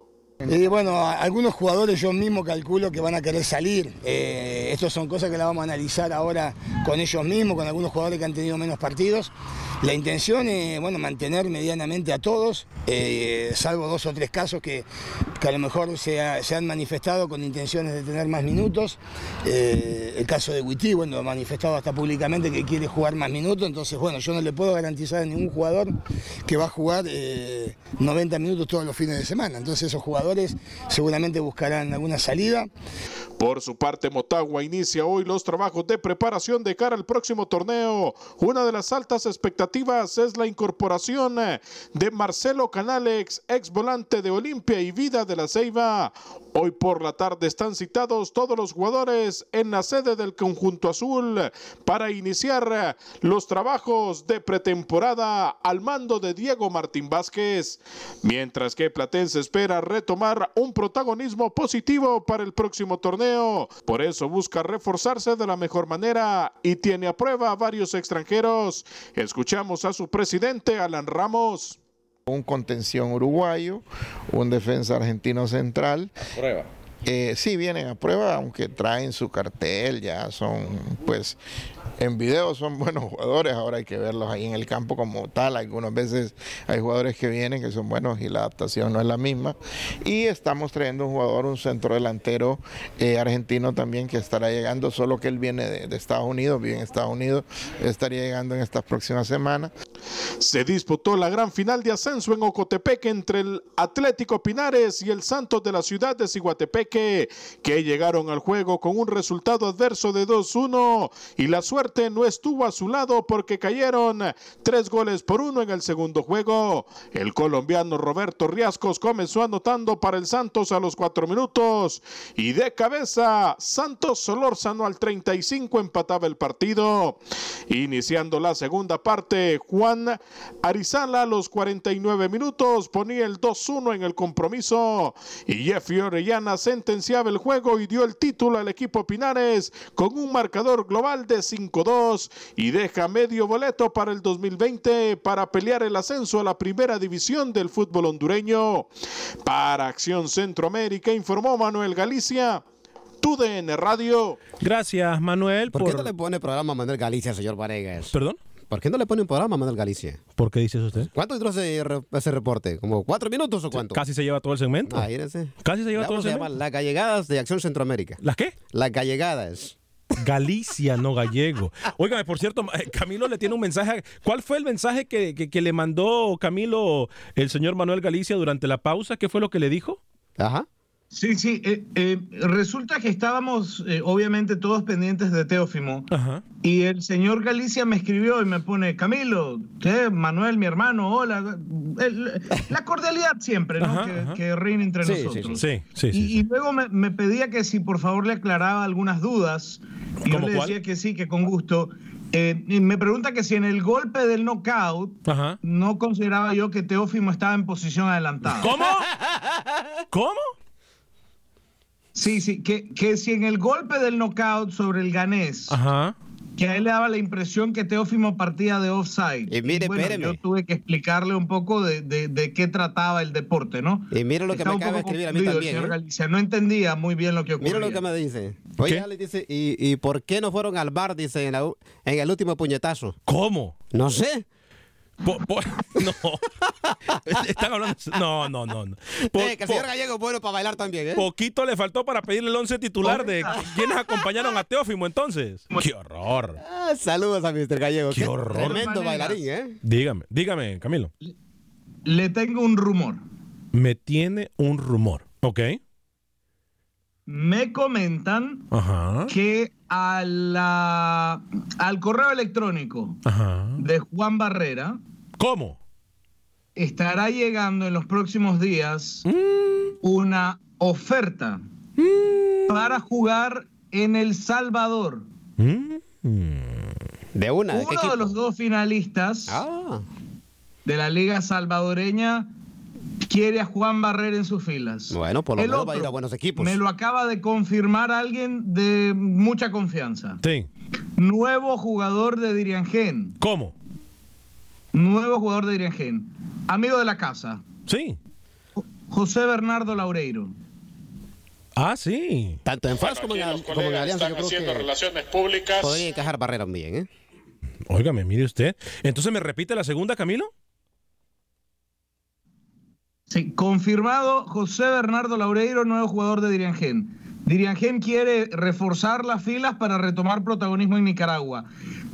Bueno, algunos jugadores yo mismo calculo que van a querer salir. Eh, Estas son cosas que las vamos a analizar ahora con ellos mismos, con algunos jugadores que han tenido menos partidos. La intención es, bueno, mantener medianamente a todos, eh, salvo dos o tres casos que, que a lo mejor se, se han manifestado con intenciones de tener más minutos. Eh, el caso de Witty, bueno, ha manifestado hasta públicamente que quiere jugar más minutos, entonces, bueno, yo no le puedo garantizar a ningún jugador que va a jugar eh, 90 minutos todos los fines de semana. Entonces esos jugadores seguramente buscarán alguna salida. Por su parte, Motagua inicia hoy los trabajos de preparación de cara al próximo torneo. Una de las altas expectativas es la incorporación eh, de Marcelo Canalex, ex volante de Olimpia y Vida de la Ceiba. Hoy por la tarde están citados todos los jugadores en la sede del conjunto azul para iniciar eh, los trabajos de pretemporada al mando de Diego Martín Vázquez. Mientras que Platense espera retomar un protagonismo positivo para el próximo torneo. Por eso busca reforzarse de la mejor manera y tiene a prueba a varios extranjeros. Escuchamos a su presidente, Alan Ramos. un contención uruguayo, un defensa argentino central. Prueba. Eh, sí, vienen a prueba, aunque traen su cartel, ya son, pues, en video son buenos jugadores, ahora hay que verlos ahí en el campo como tal. Algunas veces hay jugadores que vienen que son buenos y la adaptación no es la misma. Y estamos trayendo un jugador, un centro delantero eh, argentino también que estará llegando, solo que él viene de, Estados Unidos, vive en Estados Unidos, estaría llegando en estas próximas semanas. Se disputó la gran final de ascenso en Ocotepeque entre el Atlético Pinares y el Santos de la ciudad de Que llegaron al juego con un resultado adverso de 2-1 y la suerte no estuvo a su lado porque cayeron tres goles por uno en el segundo juego. El colombiano Roberto Riascos comenzó anotando para el Santos a los cuatro minutos y de cabeza Santos Solórzano al 35 empataba el partido. Iniciando la segunda parte, Juan Arizala a los 49 minutos ponía el 2-1 en el compromiso y Jeffrey Orellana sentenciaba el juego y dio el título al equipo Pinares con un marcador global de 5-2 y deja medio boleto para el 2020 para pelear el ascenso a la primera división del fútbol hondureño. Para Acción Centroamérica informó Manuel Galicia. TUDN Radio. Gracias, Manuel. ¿Por, qué no le pone programa a Manuel Galicia, señor Varegas? ¿Perdón? ¿Por qué no le pone un programa a Manuel Galicia? ¿Por qué dice eso usted? ¿Cuánto duró ese, re- ese reporte? ¿Como cuatro minutos o cuánto? Casi se lleva todo el segmento. Mírese. Casi se lleva todo el vamos a segmento. llamar Las Gallegadas de Acción Centroamérica. ¿Las qué? Las Gallegadas. Galicia, no gallego. Óigame, por cierto, eh, Camilo le tiene un mensaje. ¿Cuál fue el mensaje que, que- que le mandó Camilo el señor Manuel Galicia durante la pausa? ¿Qué fue lo que le dijo? Ajá. Sí, sí. eh, eh, resulta que estábamos, eh, obviamente, todos pendientes de Teófimo. Y el señor Galicia me escribió y me pone, Camilo, usted, Manuel, mi hermano, hola. El- la cordialidad siempre, ¿no? Ajá, que, ajá. que reina entre Sí, nosotros. sí, sí, sí, y, y luego me, me pedía que si por favor le aclaraba algunas dudas. Y yo ¿Cómo le cuál? decía que sí, que con gusto. Eh, y me pregunta que si en el golpe del knockout no consideraba yo que Teófimo estaba en posición adelantada. ¿Cómo? ¿Cómo? Sí, sí, que, que si en el golpe del knockout sobre el ganés, Ajá. que a él le daba la impresión que Teófimo partía de offside. Y mire, bueno, espéreme. yo tuve que explicarle un poco de, de- de qué trataba el deporte, ¿no? Y mire lo que me acaba de escribir a mí también, señor ¿eh? Galicia, no entendía muy bien lo que ocurría. Mira lo que me dice. Oye, le dice, ¿y, y por qué no fueron al bar? Dice, en, la u- en el último puñetazo. ¿Cómo? No sé. Po- po- no. Están hablando. No, no, no. no. Po- Eh, que el señor Gallego es bueno para bailar también, ¿eh? Poquito le faltó para pedirle el once titular de quienes acompañaron a Teófimo entonces. ¡Qué horror! Ah, saludos a Mr. Gallego. Qué horror. Tremendo bailarín, ¿eh? Dígame, dígame, Camilo. Le tengo un rumor. Me tiene un rumor. ¿Ok? Me comentan Ajá. que a la, al correo electrónico Ajá. de Juan Barrera ¿Cómo? estará llegando en los próximos días Mm. una oferta para jugar en El Salvador. De una, ¿de qué Uno de los dos finalistas Ah. de la Liga Salvadoreña quiere a Juan Barrera en sus filas. Bueno, por lo El menos va a ir a buenos equipos. Me lo acaba de confirmar alguien de mucha confianza. Sí. Nuevo jugador de Diriangén. ¿Cómo? Nuevo jugador de Diriangén. Amigo de la casa. Sí. José Bernardo Laureiro. Ah, sí. Tanto en FAS como, en, como en Alianza, yo creo que relaciones públicas. podría encajar Barrera bien, ¿eh? Óigame, mire usted. Entonces, ¿me repite la segunda, Camilo? Sí, confirmado José Bernardo Laureiro, nuevo jugador de Diriangén. Diriangén quiere reforzar las filas para retomar protagonismo en Nicaragua,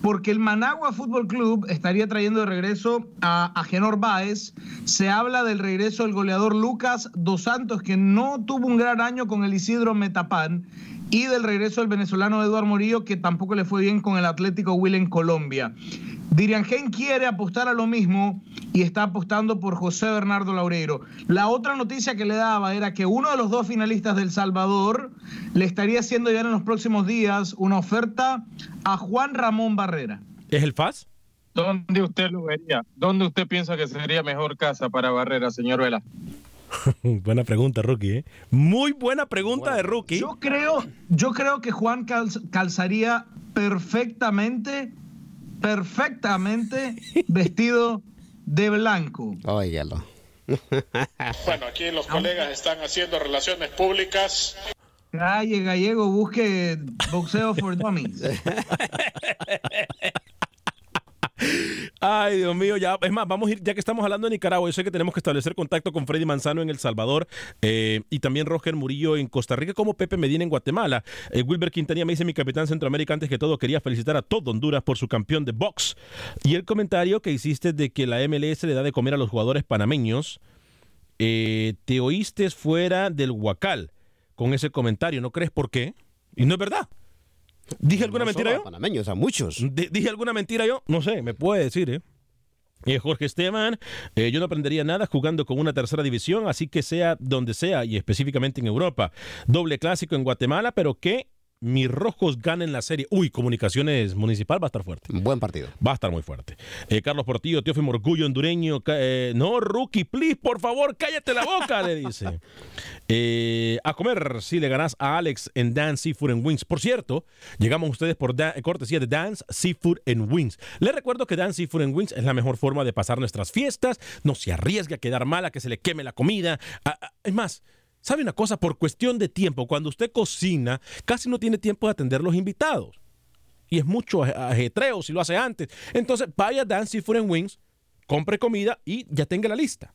porque el Managua Fútbol Club estaría trayendo de regreso a, Genor Báez. Se habla del regreso del goleador Lucas Dos Santos, que no tuvo un gran año con el Isidro Metapán, y del regreso del venezolano Eduardo Morillo, que tampoco le fue bien con el Atlético Will en Colombia. Diriangén quiere apostar a lo mismo y está apostando por José Bernardo Laureiro. La otra noticia que le daba era que uno de los dos finalistas del Salvador le estaría haciendo llegar en los próximos días una oferta a Juan Ramón Barrera. ¿Es el FAS? ¿Dónde usted lo vería? ¿Dónde usted piensa que sería mejor casa para Barrera, señor Vela? buena pregunta, Rookie. ¿eh? Muy buena pregunta de Rookie. Yo creo, yo creo que Juan calz- calzaría perfectamente, perfectamente vestido de blanco. Óigalo. Bueno, aquí los colegas están haciendo relaciones públicas. Calle Gallego, busque boxeo for dummies. Ay, Dios mío, ya, es más, vamos a ir, ya que estamos hablando de Nicaragua, yo sé que tenemos que establecer contacto con Freddy Manzano en El Salvador eh, y también Roger Murillo en Costa Rica, como Pepe Medina en Guatemala. Eh, Wilber Quintanilla me dice, mi capitán Centroamérica, antes que todo, quería felicitar a todo Honduras por su campeón de box. Y el comentario que hiciste de que la MLS le da de comer a los jugadores panameños, eh, te oíste fuera del Huacal con ese comentario, ¿no crees por qué? Y no es verdad. ¿Dije alguna No mentira yo? panameños, a muchos. Di- ¿Dije alguna mentira yo? No sé, me puede decir, ¿eh? Eh, Jorge Esteban, eh, yo no aprendería nada jugando con una tercera división, así que sea donde sea y específicamente en Europa. Doble clásico en Guatemala, pero que mis rojos ganen la serie. Uy, comunicaciones municipal va a estar fuerte. Buen partido. Va a estar muy fuerte. Eh, Carlos Portillo, Teófimo Orgullo hondureño. eh, no, rookie, please, por favor, cállate la boca, le dice. Eh, a comer si le ganás a Alex en Dance Seafood and Wings. Por cierto, llegamos a ustedes por da- cortesía de Dance Seafood and Wings. Les recuerdo que Dance Seafood and Wings es la mejor forma de pasar nuestras fiestas. No se arriesgue a quedar mal, a que se le queme la comida. Es más, ¿sabe una cosa? Por cuestión de tiempo, cuando usted cocina, casi no tiene tiempo de atender los invitados y es mucho aje- ajetreo si lo hace antes. Entonces, vaya a Dance Seafood Wings, compre comida y ya tenga la lista.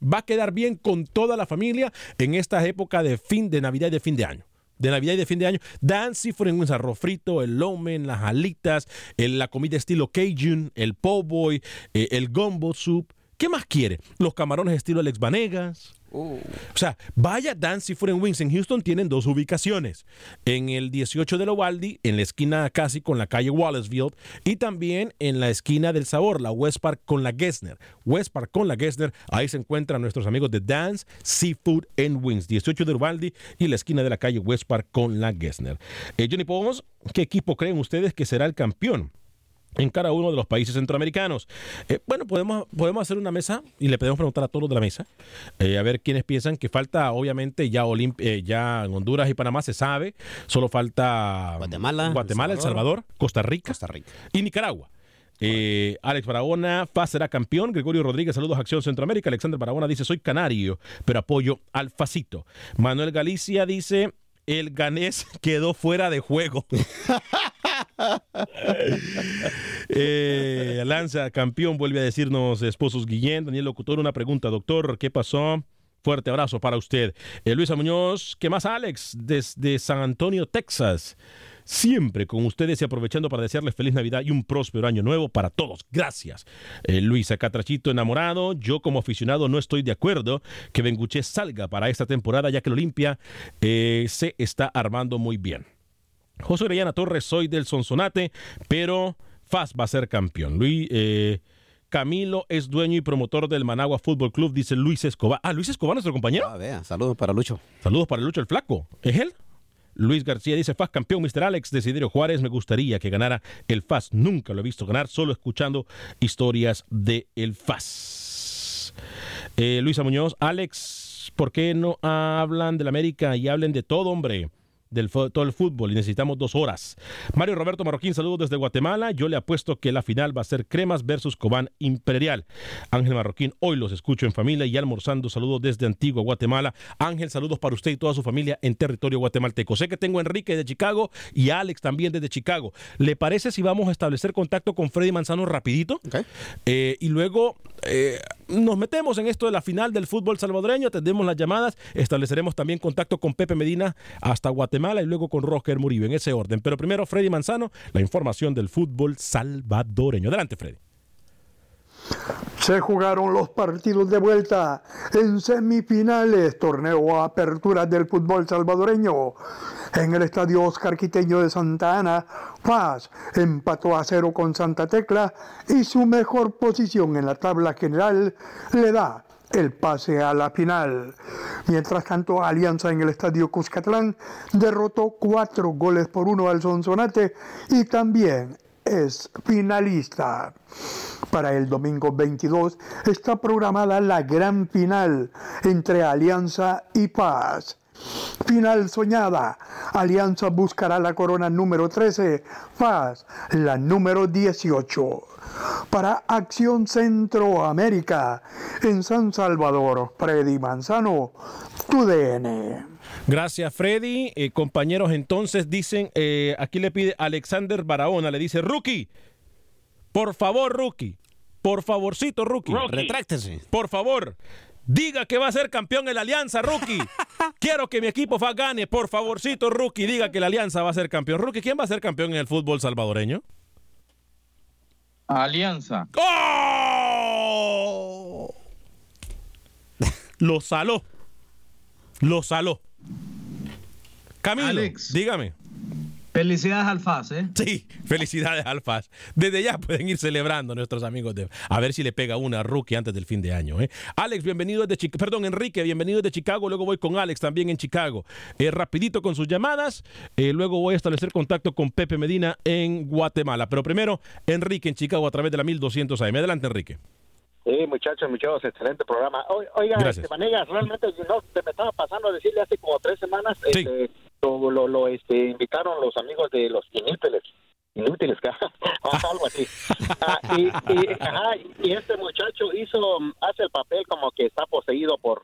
Va a quedar bien con toda la familia en esta época de fin de Navidad y de fin de año. De Navidad y de fin de año. Dance Seafood and Wings, arroz frito, el lomen, las alitas, el- la comida estilo Cajun, el po' boy, eh, el gumbo soup. ¿Qué más quiere? Los camarones estilo Alex Vanegas, O sea, vaya Dan Seafood and Wings en Houston tienen dos ubicaciones. En el 18 de Lovaldi, en la esquina casi con la calle Wallaceville, y también en la esquina del Sabor, la West Park con la Gessner. West Park con la Gessner, ahí se encuentran nuestros amigos de Dance Seafood Wings, 18 de Lovaldi y la esquina de la calle West Park con la Gessner. Eh, Johnny Pomos, ¿qué equipo creen ustedes que será el campeón? En cada uno de los países centroamericanos. Eh, bueno, podemos, podemos hacer una mesa y le podemos preguntar a todos los de la mesa, eh, a ver quiénes piensan que falta, obviamente, ya, eh, ya en Honduras y Panamá se sabe, solo falta Guatemala, Guatemala El El Salvador, Costa Rica, Costa Rica. y Nicaragua. Eh, Alex Barahona, FAS será campeón. Gregorio Rodríguez, saludos a Acción Centroamérica. Alexander Barahona dice: Soy canario, pero apoyo al Facito. Manuel Galicia dice: El ganés quedó fuera de juego. Eh, Lanza, campeón, vuelve a decirnos Esposos Guillén. Daniel Locutor, una pregunta, doctor, ¿qué pasó? Fuerte abrazo para usted. Eh, Luisa Muñoz, ¿qué más, Alex? Desde San Antonio, Texas. Siempre con ustedes y aprovechando para desearles feliz Navidad y un próspero año nuevo para todos. Gracias. Eh, Luisa Catrachito enamorado. Yo como aficionado no estoy de acuerdo que Benguche salga para esta temporada ya que el Olimpia eh, se está armando muy bien. José Orellana Torres, soy del Sonsonate, pero FAS va a ser campeón. Luis, eh, Camilo es dueño y promotor del Managua Fútbol Club, dice Luis Escobar. Ah, Luis Escobar, nuestro compañero. Ah, vea, saludos para Lucho. Saludos para Lucho el Flaco. ¿Es él? Luis García dice, FAS campeón, Mr. Alex, Desiderio Juárez, me gustaría que ganara el FAS. Nunca lo he visto ganar, solo escuchando historias de el FAS. Eh, Luisa Muñoz, Alex, ¿por qué no hablan del América y hablen de todo, hombre? Del todo el fútbol y necesitamos dos horas. Mario Roberto Marroquín, saludos desde Guatemala. Yo le apuesto que la final va a ser Cremas versus Cobán Imperial. Ángel Marroquín, hoy los escucho en familia y almorzando. Saludos desde Antigua, Guatemala. Ángel, saludos para usted y toda su familia en territorio guatemalteco. Sé que tengo a Enrique de Chicago y a Alex también desde Chicago. ¿Le parece si vamos a establecer contacto con Freddy Manzano rapidito? Eh, y luego eh, nos metemos en esto de la final del fútbol salvadoreño, atendemos las llamadas, estableceremos también contacto con Pepe Medina hasta Guatemala y luego con Roger Murillo, en ese orden. Pero primero, Freddy Manzano, la información del fútbol salvadoreño. Adelante, Freddy. Se jugaron los partidos de vuelta en semifinales, torneo apertura del fútbol salvadoreño. En el estadio Oscar Quiteño de Santa Ana, Paz empató a cero con Santa Tecla y su mejor posición en la tabla general le da el pase a la final. Mientras tanto, Alianza en el estadio Cuscatlán derrotó cuatro goles por uno al Sonsonate y también es finalista. Para el domingo 22 está programada la gran final entre Alianza y Paz. Final soñada. Alianza buscará la corona número 13, Paz la número 18. Para Acción Centroamérica, en San Salvador, Freddy Manzano, tu DN. Gracias, Freddy. Eh, compañeros, entonces dicen, eh, aquí le pide Alexander Barahona, le dice, Rookie, por favor, Rookie, por favorcito, Rookie. Rookie. Retráctese. Por favor, diga que va a ser campeón el Alianza, Rookie. Quiero que mi equipo fa- gane, por favorcito, Rookie, diga que la Alianza va a ser campeón. Rookie, ¿quién va a ser campeón en el fútbol salvadoreño? Alianza. ¡Oh! Lo saló. Lo saló. Camilo, Alex. dígame. Felicidades al FAS, ¿eh? Sí, felicidades Alfaz. Desde ya pueden ir celebrando nuestros amigos de a ver si le pega una a rookie antes del fin de año. ¿eh? Alex, bienvenido desde Chicago. Perdón, Enrique, bienvenido desde Chicago. Luego voy con Alex también en Chicago. Eh, rapidito con sus llamadas. Eh, luego voy a establecer contacto con Pepe Medina en Guatemala. Pero primero, Enrique en Chicago a través de la 1200 AM. Adelante, Enrique. Sí, muchachos, muchachos, excelente programa. O- Oiga, este, Vanegas, realmente no, se me estaba pasando a decirle hace como tres semanas, este, lo, lo, lo, este, invitaron los amigos de los inútiles, inútiles, ah, algo así. Ah, y, y, ajá, y este muchacho hizo, hace el papel como que está poseído por,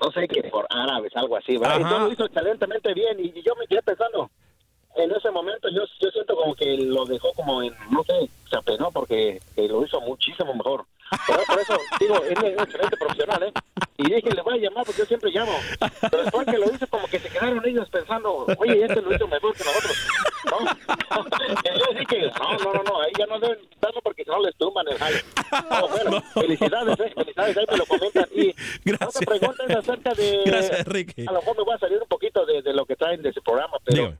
no sé qué, por árabes, algo así, ¿verdad? Y Ajá. todo lo hizo excelentemente bien y, y yo me quedé pensando, en ese momento yo, yo siento como que lo dejó como en, no sé, se apenó porque eh, lo hizo muchísimo mejor. Pero por eso, digo, él es un excelente profesional, ¿eh? Y dije, le voy a llamar porque yo siempre llamo. Pero después que lo hice, como que se quedaron ellos pensando, oye, este lo hizo mejor que nosotros. ¿No? Yo dije, no, no, no, no, ahí ya no deben darlo porque si no les tumban el jale. No, bueno, felicidades, eh, felicidades, ahí me lo comentan. Y Gracias. otra pregunta es acerca de... Gracias, Enrique. A lo mejor me voy a salir un poquito de, de lo que traen de ese programa, pero... Dígame.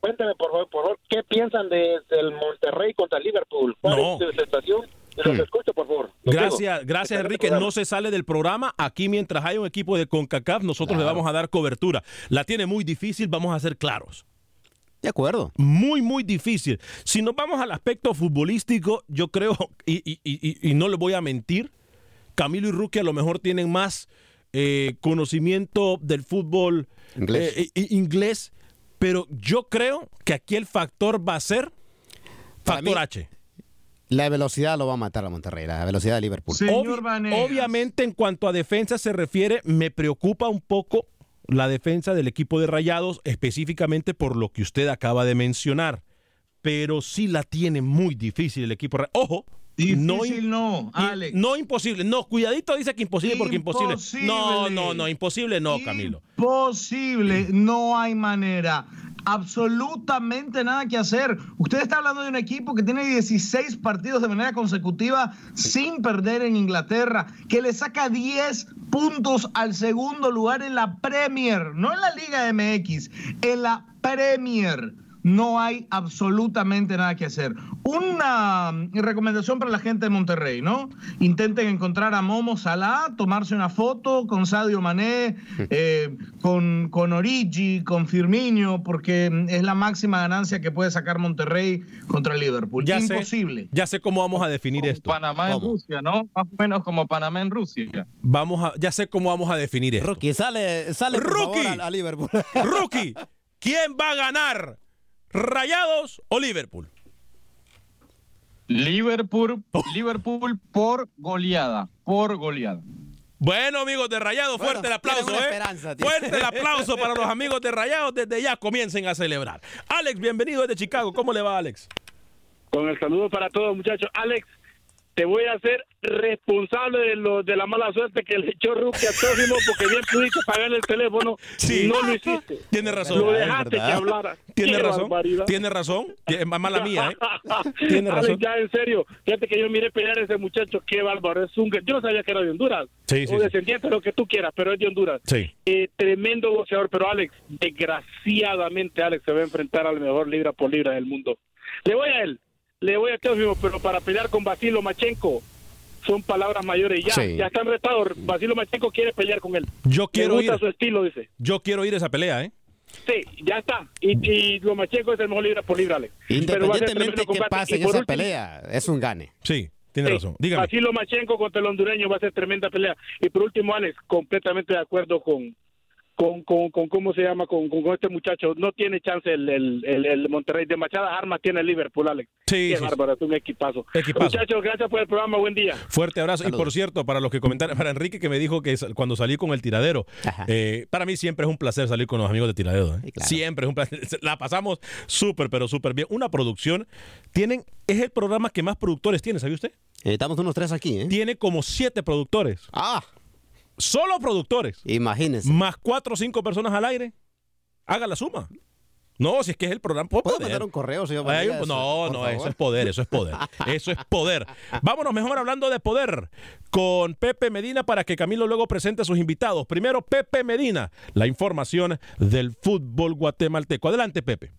Cuéntame, por favor, por favor, ¿qué piensan de- del Monterrey contra Liverpool? ¿Cuál No. es su sensación? Hmm. Los escucho, por favor. Los Gracias, gracias Enrique. No se sale del programa. Aquí mientras hay un equipo de CONCACAF, nosotros le vamos a dar cobertura. La tiene muy difícil, vamos a ser claros. De acuerdo. Muy, muy difícil. Si nos vamos al aspecto futbolístico, yo creo, y, y- y- y no le voy a mentir, Camilo y Rookie a lo mejor tienen más eh, conocimiento del fútbol Inglés. eh, eh, inglés, pero yo creo que aquí el factor va a ser factor mí, H. La velocidad lo va a matar a Monterrey, la velocidad de Liverpool. Obvi- obviamente, en cuanto a defensa se refiere, me preocupa un poco la defensa del equipo de Rayados, específicamente por lo que usted acaba de mencionar. Pero sí la tiene muy difícil el equipo. Ojo. no, Difícil no, Alex. no imposible. No, cuidadito dice que imposible porque imposible. Imposible. No, no, no, imposible no, Camilo. Posible, no hay manera. Absolutamente nada que hacer. Usted está hablando de un equipo que tiene 16 partidos de manera consecutiva sin perder en Inglaterra, que le saca 10 puntos al segundo lugar en la Premier, no en la Liga MX, en la Premier. No hay absolutamente nada que hacer. Una mm, recomendación para la gente de Monterrey, ¿no? Intenten encontrar a Momo Salah, tomarse una foto con Sadio Mané, eh, con, con Origi, con Firmino, porque mm, es la máxima ganancia que puede sacar Monterrey contra Liverpool. Ya sé, Imposible. ya sé cómo vamos a definir esto. Panamá en Rusia, ¿no? Más o menos como Panamá en Rusia. Vamos a, ya sé cómo vamos a definir esto. Rookie, sale, sale por Rookie. favor, a, a Liverpool. Rookie, ¿quién va a ganar? ¿Rayados o Liverpool? Liverpool, Oh. Liverpool por goleada, por goleada. Bueno, amigos de Rayados, Bueno, fuerte el aplauso, ¿eh? Fuerte el aplauso para los amigos de Rayados. Desde ya comiencen a celebrar. Alex, bienvenido desde Chicago. ¿Cómo le va, Alex? Con el saludo para todos, muchachos. Alex, te voy a hacer responsable de lo de la mala suerte que le echó Rookie a Tófimo porque bien pudiste pagarle el teléfono y no lo hiciste. Tiene razón. Lo dejaste que hablara. Tiene razón. Tiene razón. Es mala mía, ¿eh? Tiene Alex, razón. ya en serio, fíjate que yo miré pelear a ese muchacho, qué bárbaro, es un... Yo no sabía que era de Honduras. Sí, sí, o sí. descendiente, lo que tú quieras, pero es de Honduras. Sí. Eh, tremendo boxeador, pero Alex, desgraciadamente Alex se va a enfrentar al mejor libra por libra del mundo. Le voy a él, le voy a Teófimo, pero para pelear con Basilo Machenko son palabras mayores. Ya, Sí. ya están retados. Basilo Machenko quiere pelear con él. Yo quiero gusta ir. su estilo, dice. Yo quiero ir a esa pelea, ¿eh? Sí, ya está. Y, y Lomachenko es el mejor libra por ser Independientemente de qué combate. pase en por esa último- pelea, es un gane. Sí, tiene Sí, razón. Dígame. Así Lomachenko contra el hondureño va a ser tremenda pelea. Y por último, Alex, completamente de acuerdo con, con, con, con ¿cómo se llama? Con, con este muchacho. No tiene chance el, el, el, el Monterrey. Demasiadas armas tiene el Liverpool, Alex. Sí, Qué sí, sí. bárbaro, es un equipazo. Equipazo. Muchachos, gracias por el programa. Buen día. Fuerte abrazo. Y por cierto, para los que comentaron, para Enrique que me dijo que cuando salí con el tiradero, eh, para mí siempre es un placer salir con los amigos de tiradero. ¿eh? Siempre es un placer. La pasamos súper, pero súper bien. Una producción. Tienen, es el programa que más productores tiene, ¿sabía usted? estamos unos tres aquí, ¿eh? Tiene como siete productores. Ah. Solo productores. Imagínense. Más cuatro o cinco personas al aire. Haga la suma. No, si es que es el programa. ¿Puedo ¿Puedo mandar un correo, señor no, no, favor. eso es poder, eso es poder. Eso es poder. Vámonos mejor hablando de poder con Pepe Medina para que Camilo luego presente a sus invitados. Primero, Pepe Medina, la información del fútbol guatemalteco. Adelante, Pepe.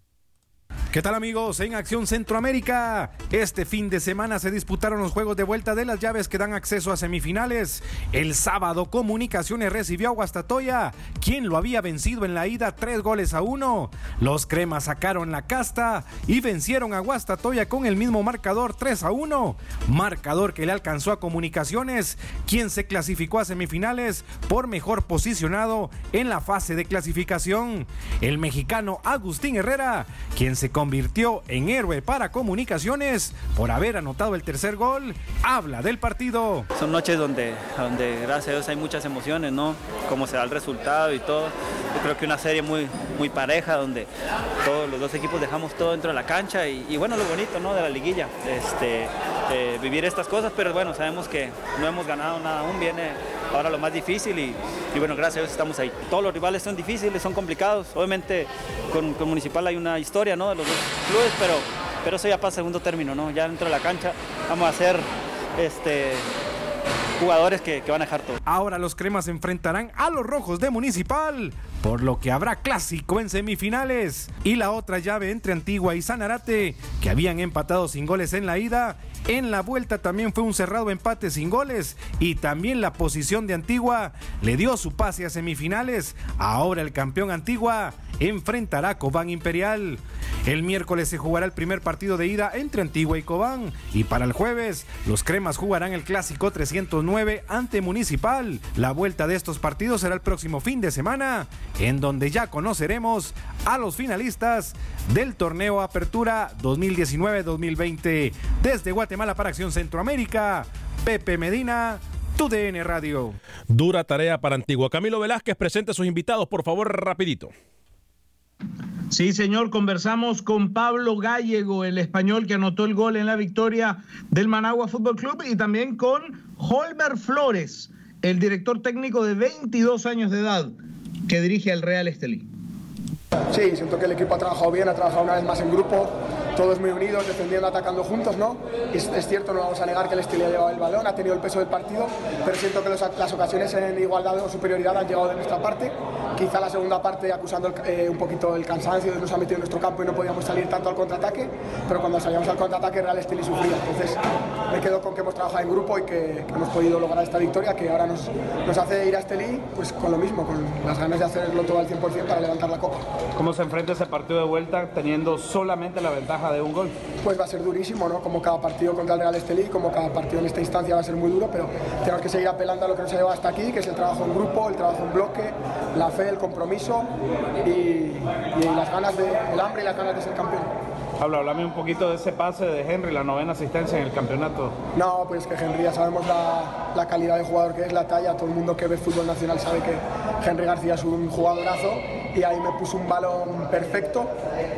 ¿Qué tal amigos? En Acción Centroamérica, este fin de semana se disputaron los juegos de vuelta de las llaves que dan acceso a semifinales. El sábado Comunicaciones recibió a Guastatoya, quien lo había vencido en la ida tres goles a uno. Los cremas sacaron la casta y vencieron a Guastatoya con el mismo marcador 3 a 1. Marcador que le alcanzó a Comunicaciones, quien se clasificó a semifinales por mejor posicionado en la fase de clasificación. El mexicano Agustín Herrera, quien se convirtió en héroe para Comunicaciones por haber anotado el tercer gol, habla del partido. Son noches donde, donde gracias a Dios hay muchas emociones, ¿no? Cómo se da el resultado y todo. Creo que una serie muy, muy pareja donde todos los dos equipos dejamos todo dentro de la cancha y, bueno, lo bonito, ¿no? De la liguilla, este, eh, vivir estas cosas, pero bueno, sabemos que no hemos ganado nada aún, viene ahora lo más difícil y, y bueno, gracias a Dios estamos ahí. Todos los rivales son difíciles, son complicados. Obviamente con, con Municipal hay una historia, ¿no? Clubes, pero, pero eso ya pasa segundo término, ¿no? Ya dentro de la cancha vamos a hacer este, jugadores que, que van a dejar todo. Ahora los cremas enfrentarán a los rojos de Municipal, por lo que habrá clásico en semifinales. Y la otra llave entre Antigua y Sanarate, que habían empatado sin goles en la ida, en la vuelta también fue un cerrado empate sin goles y también la posición de Antigua le dio su pase a semifinales. Ahora el campeón Antigua enfrentará a Cobán Imperial. El miércoles se jugará el primer partido de ida entre Antigua y Cobán y para el jueves los cremas jugarán el clásico 309 ante Municipal. La vuelta de estos partidos será el próximo fin de semana en donde ya conoceremos a los finalistas del torneo Apertura 2019-2020 desde Guatemala para Acción Centroamérica. Pepe Medina, tu DN Radio. Dura tarea para Antigua. Camilo Velázquez, presente a sus invitados, por favor, rapidito. Sí, señor, conversamos con Pablo Gallego, el español que anotó el gol en la victoria del Managua Fútbol Club, y también con Holmer Flores, el director técnico de 22 años de edad que dirige al Real Estelí. Sí, siento que el equipo ha trabajado bien, ha trabajado una vez más en grupo, todos muy unidos, defendiendo, atacando juntos, ¿no? Es, es cierto, no vamos a negar que el Estelí ha llevado el balón, ha tenido el peso del partido, pero siento que los, las ocasiones en igualdad o superioridad han llegado de nuestra parte. Quizá la segunda parte acusando el, eh, un poquito el cansancio, nos ha metido en nuestro campo y no podíamos salir tanto al contraataque, pero cuando salíamos al contraataque Real Estelí sufría. Entonces me quedo con que hemos trabajado en grupo y que, que hemos podido lograr esta victoria que ahora nos, nos hace ir a Estelí pues con lo mismo, con las ganas de hacerlo todo al 100% para levantar la copa. ¿Cómo se enfrenta ese partido de vuelta teniendo solamente la ventaja de un gol? Pues va a ser durísimo, ¿no? Como cada partido contra el Real Estelí, como cada partido en esta instancia va a ser muy duro, pero tenemos que seguir apelando a lo que nos ha llevado hasta aquí, que es el trabajo en grupo, el trabajo en bloque, la fe, el compromiso y, y las ganas de, el hambre y las ganas de ser campeón. Pablo, háblame un poquito de ese pase de Henry, la novena asistencia en el campeonato. No, pues que Henry ya sabemos la, la, calidad de jugador que es, la talla, todo el mundo que ve fútbol nacional sabe que Henry García es un jugadorazo y ahí me puso un balón perfecto.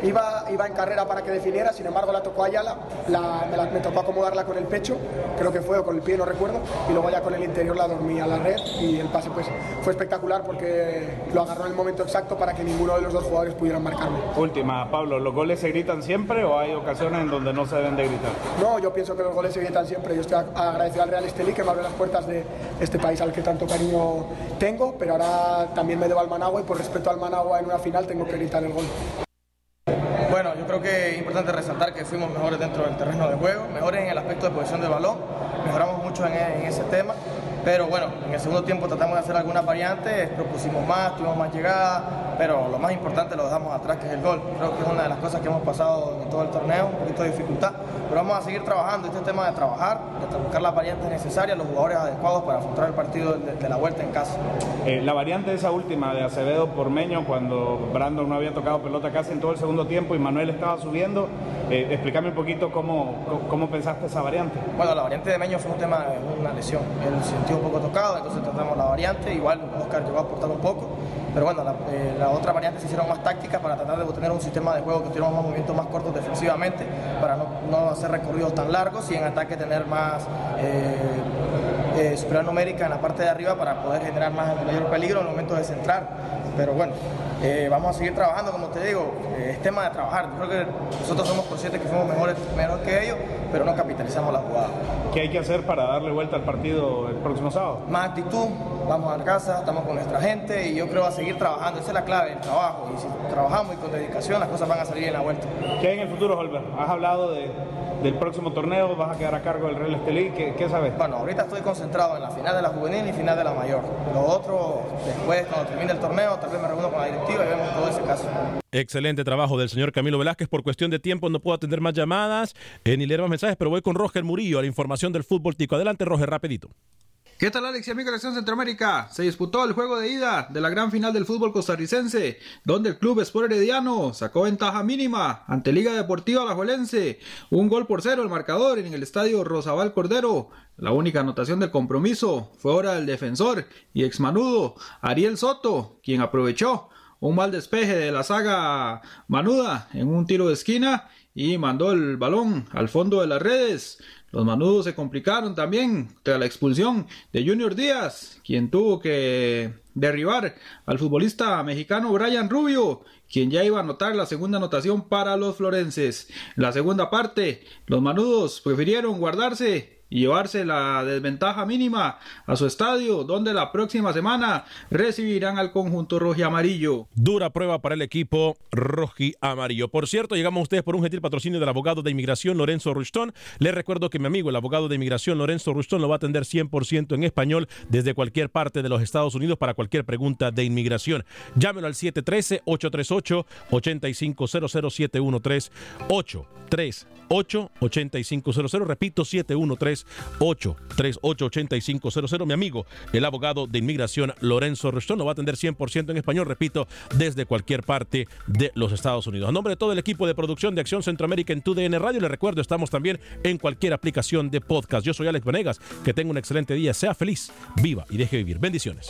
Iba, iba en carrera para que definiera, sin embargo la tocó Ayala, la, me, la, me, tocó acomodarla con el pecho, creo que fue, o con el pie, no recuerdo, y luego ya con el interior la dormí a la red y el pase pues fue espectacular porque lo agarró en el momento exacto para que ninguno de los dos jugadores pudieran marcarme. Última, Pablo, ¿los goles se gritan siempre o hay ocasiones en donde no se deben de gritar? No, yo pienso que los goles se gritan siempre. Yo estoy agradecido al Real Estelí que me abre las puertas de este país al que tanto cariño tengo, pero ahora también me debo al Managua y por respeto al Managua en una final tengo que gritar el gol. Bueno, yo creo que es importante resaltar que fuimos mejores dentro del terreno de juego, mejores en el aspecto de posición de balón, mejoramos mucho en, en ese tema. Pero bueno, en el segundo tiempo tratamos de hacer algunas variantes, propusimos más, tuvimos más llegada, pero lo más importante lo dejamos atrás, que es el gol. Creo que es una de las cosas que hemos pasado en todo el torneo, un dificultad, pero vamos a seguir trabajando. Este tema de trabajar, de buscar las variantes necesarias, los jugadores adecuados para afrontar el partido de, de la vuelta en casa. Eh, la variante esa última de Acevedo por Meño, cuando Brandon no había tocado pelota casi en todo el segundo tiempo y Manuel estaba subiendo, eh, explícame un poquito cómo, cómo pensaste esa variante. Bueno, la variante de Meño fue un tema una lesión. Él sintió un poco tocado, entonces tratamos la variante. Igual Oscar llegó a aportar un poco, pero bueno, la, eh, otra variante se hicieron más tácticas para tratar de tener un sistema de juego que tuviéramos más movimientos más cortos defensivamente, para no, hacer recorridos tan largos y en ataque tener más eh, eh, numérica en la parte de arriba para poder generar más mayor peligro en el momento de centrar. Pero bueno, eh, vamos a seguir trabajando, como te digo, eh, es tema de trabajar. Yo creo que nosotros somos conscientes que fuimos mejores, mejor que ellos, pero no capitalizamos la jugada. ¿Qué hay que hacer para darle vuelta al partido el próximo sábado? Más actitud, vamos a casa, estamos con nuestra gente y yo creo a seguir trabajando. Esa es la clave del trabajo. Y si trabajamos y con dedicación, las cosas van a salir en la vuelta. ¿Qué hay en el futuro, Holber? Has hablado de, del próximo torneo, vas a quedar a cargo del Real Estelí. ¿Qué, ¿Qué, sabes? Bueno, ahorita estoy concentrado en la final de la juvenil y final de la mayor. Lo otro, después, cuando termine el torneo, tal vez me reúno con la directiva y vemos todo ese caso. Excelente trabajo del señor Camilo Velázquez. Por cuestión de tiempo no puedo atender más llamadas eh, ni leer más mensajes, pero voy con Roger Murillo a la información del fútbol tico. Adelante, Roger, rapidito. ¿Qué tal Alex y amigos de Centroamérica? Se disputó el juego de ida de la gran final del fútbol costarricense, donde el club Sport Herediano sacó ventaja mínima ante Liga Deportiva Alajuelense. Un gol por cero el marcador en el estadio Rosabal Cordero. La única anotación del compromiso fue hora del defensor y exmanudo Ariel Soto, quien aprovechó un mal despeje de la saga Manuda en un tiro de esquina y mandó el balón al fondo de las redes. Los manudos se complicaron también tras la expulsión de Junior Díaz, quien tuvo que derribar al futbolista mexicano Brian Rubio, quien ya iba a anotar la segunda anotación para los florenses. En la segunda parte, los manudos prefirieron guardarse y llevarse la desventaja mínima a su estadio, donde la próxima semana recibirán al conjunto rojo y amarillo. Dura prueba para el equipo rojo y amarillo. Por cierto, llegamos a ustedes por un gentil patrocinio del abogado de inmigración Lorenzo Rushton. Les recuerdo que mi amigo, el abogado de inmigración Lorenzo Rushton, lo va a atender 100% en español desde cualquier parte de los Estados Unidos para cualquier pregunta de inmigración. Llámelo al 713-838-8500-713-838-8500. Repito, 713 338-3500. Mi amigo, el abogado de inmigración Lorenzo Restón lo va a atender 100% en español, repito, desde cualquier parte de los Estados Unidos. A nombre de todo el equipo de producción de Acción Centroamérica en TUDN Radio, les recuerdo, estamos también en cualquier aplicación de podcast. Yo soy Alex Venegas, que tenga un excelente día, sea feliz, viva y deje vivir. Bendiciones.